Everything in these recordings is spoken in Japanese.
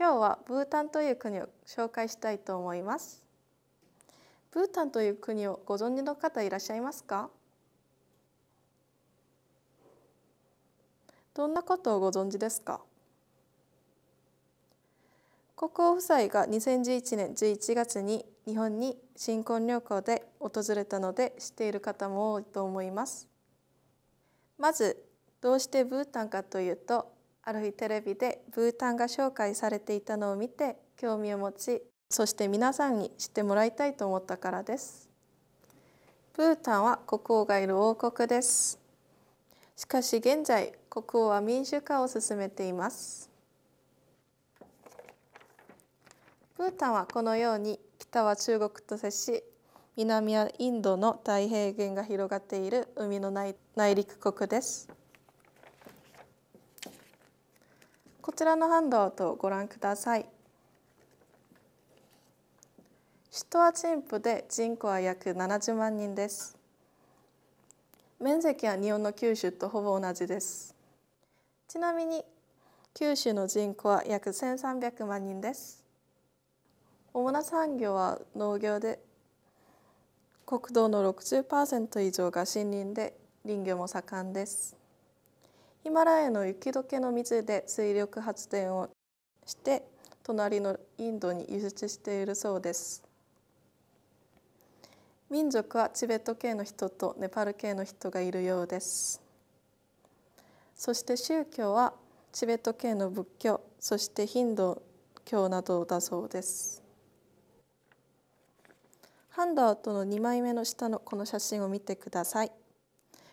今日はブータンという国を紹介したいと思います。ブータンという国をご存知の方いらっしゃいますか？どんなことをご存知ですか？国王夫妻が2011年11月に日本に新婚旅行で訪れたので知っている方も多いと思います。まずどうしてブータンかというとある日テレビでブータンが紹介されていたのを見て興味を持ちそして皆さんに知ってもらいたいと思ったからです。ブータンは国王がいる王国です。しかし現在国王は民主化を進めています。ブータンはこのように北は中国と接し南はインドの太平原が広がっている海の内陸国ですこちらのハンドアウトをご覧ください。首都は陳腐で人口は約70万人です。面積は日本の九州とほぼ同じです。ちなみに九州の人口は約1300万人です。主な産業は農業で国土の60%以上が森林で林業も盛んです。ヒマラヤの雪解けの水で水力発電をして隣のインドに輸出しているそうです。民族はチベット系の人とネパール系の人がいるようです。そして宗教はチベット系の仏教そしてヒンドー教などだそうです。ハンドアウトの2枚目の下のこの写真を見てください。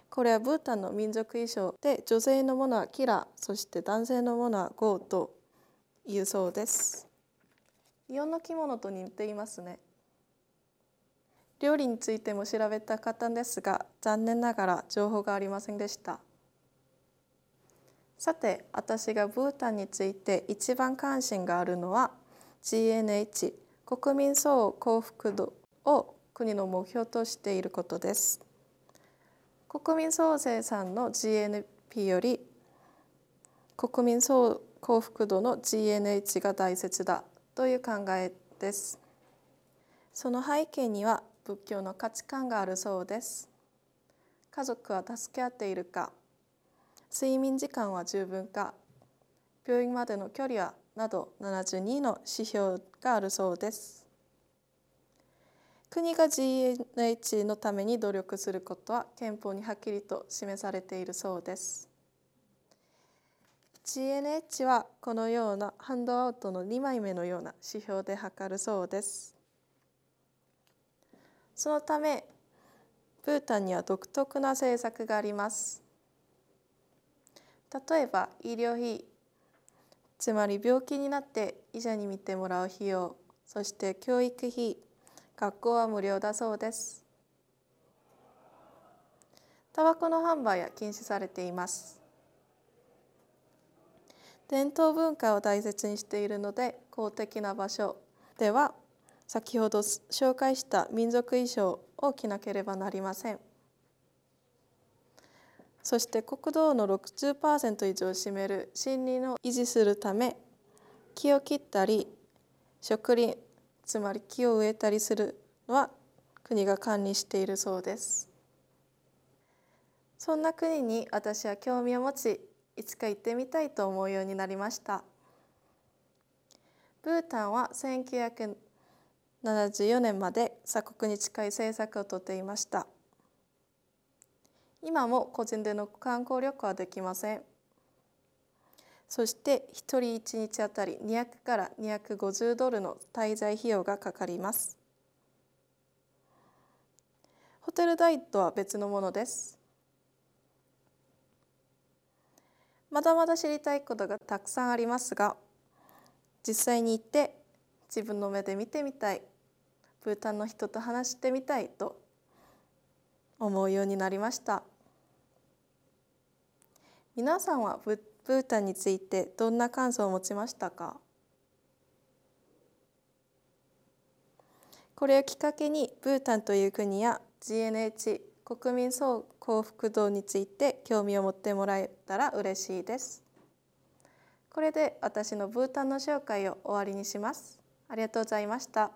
これはブータンの民族衣装で女性のものはキラそして男性のものはゴーというそうです。日本の着物と似ていますね。料理についても調べたかったんですが残念ながら情報がありませんでした。さて私がブータンについて一番関心があるのは GNH 国民総幸福度を国の目標としていることです。国民総生産の GNP より国民総幸福度の GNH が大切だという考えです。その背景には仏教の価値観があるそうです。家族は助け合っているか睡眠時間は十分か病院までの距離はなど72の指標があるそうです。国が GNH のために努力することは憲法にはっきりと示されているそうです。GNH はこのようなハンドアウトの2枚目のような指標で測るそうです。そのためブータンには独特な政策があります。例えば医療費つまり病気になって医者に診てもらう費用そして教育費学校は無料だそうです。タバコの販売は禁止されています。伝統文化を大切にしているので公的な場所では先ほど紹介した民族衣装を着なければなりません。そして国土の60%以上を占める森林を維持するため木を切ったり植林つまり木を植えたりするのは国が管理しているそうです。そんな国に私は興味を持ちいつか行ってみたいと思うようになりました。ブータンは1974年まで鎖国に近い政策をとっていました。今も個人での観光旅行はできません。そして1人1日あたり200から250ドルの滞在費用がかかります。ホテル代とは別のものです。まだまだ知りたいことがたくさんありますが実際に行って自分の目で見てみたいブータンの人と話してみたいと思うようになりました。皆さんはブータンについてどんな感想を持ちましたか？これをきっかけにブータンという国や GNH 国民総幸福度について興味を持ってもらえたら嬉しいです。これで私のブータンの紹介を終わりにします。ありがとうございました。